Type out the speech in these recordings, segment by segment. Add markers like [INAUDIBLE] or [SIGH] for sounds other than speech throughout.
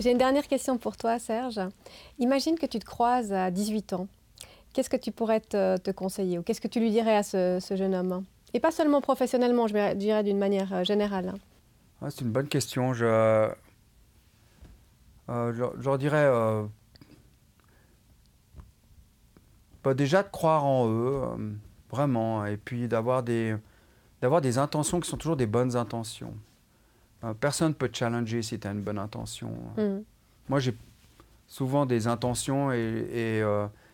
J'ai une dernière question pour toi, Serge. Imagine que tu te croises à 18 ans. Qu'est-ce que tu pourrais te, conseiller ou qu'est-ce que tu lui dirais à ce, jeune homme? Et pas seulement professionnellement, je dirais d'une manière euh, générale. Ah, c'est une bonne question. Je, euh, je, leur dirais euh, bah, déjà de croire en eux, vraiment, et puis d'avoir des, d'avoir des intentions qui sont toujours des bonnes intentions. Personne ne peut te challenger si tu as une bonne intention. Mm. Moi, j'ai souvent des intentions et,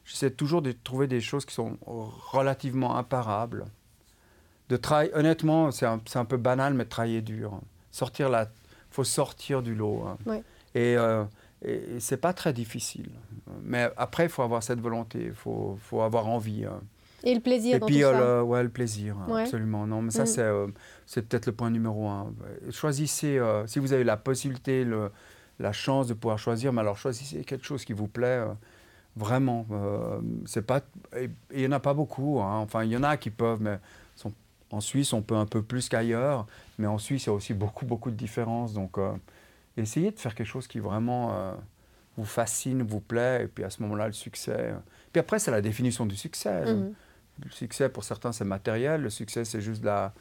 J'essaie toujours de trouver des choses qui sont relativement imparables. De travailler, honnêtement, c'est un, un, peu banal, mais travailler dur. Sortir la, faut sortir du lot. Hein. Et, euh, et c'est pas très difficile. Mais après, il faut avoir cette volonté, il faut, faut, avoir envie. Hein. Et le plaisir et dans puis, tout Le, ouais, le plaisir, absolument. Non, mais ça, mm. c'est, euh, c'est peut-être le point numéro un. Choisissez, euh, si vous avez la possibilité, le, la chance de pouvoir choisir, mais alors choisissez quelque chose qui vous plaît. Vraiment. Euh, c'est pas, il n'y en a pas beaucoup. Hein. Enfin, il y en a qui peuvent, mais en Suisse, on peut un peu plus qu'ailleurs. Mais en Suisse, il y a aussi beaucoup, beaucoup de différences. Donc, euh, essayez de faire quelque chose qui vraiment euh, vous fascine, vous plaît. Et puis à ce moment-là, le succès. Puis après, c'est la définition du succès. Mm-hmm. Le succès, pour certains, c'est matériel. Le succès, c'est juste la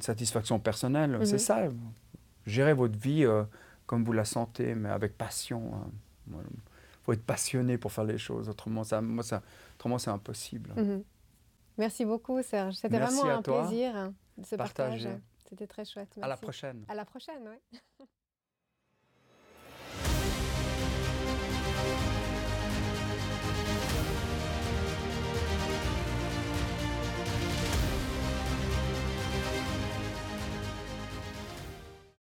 satisfaction personnelle. C'est mm-hmm. ça. Gérez votre vie comme vous la sentez, mais avec passion. Hein faut être passionné pour faire les choses. Autrement, ça, moi, ça, autrement c'est impossible. Mhm. Merci beaucoup, Serge. C'était vraiment un plaisir de se partager. C'était très chouette. À la prochaine. À la prochaine, oui. [LAUGHS]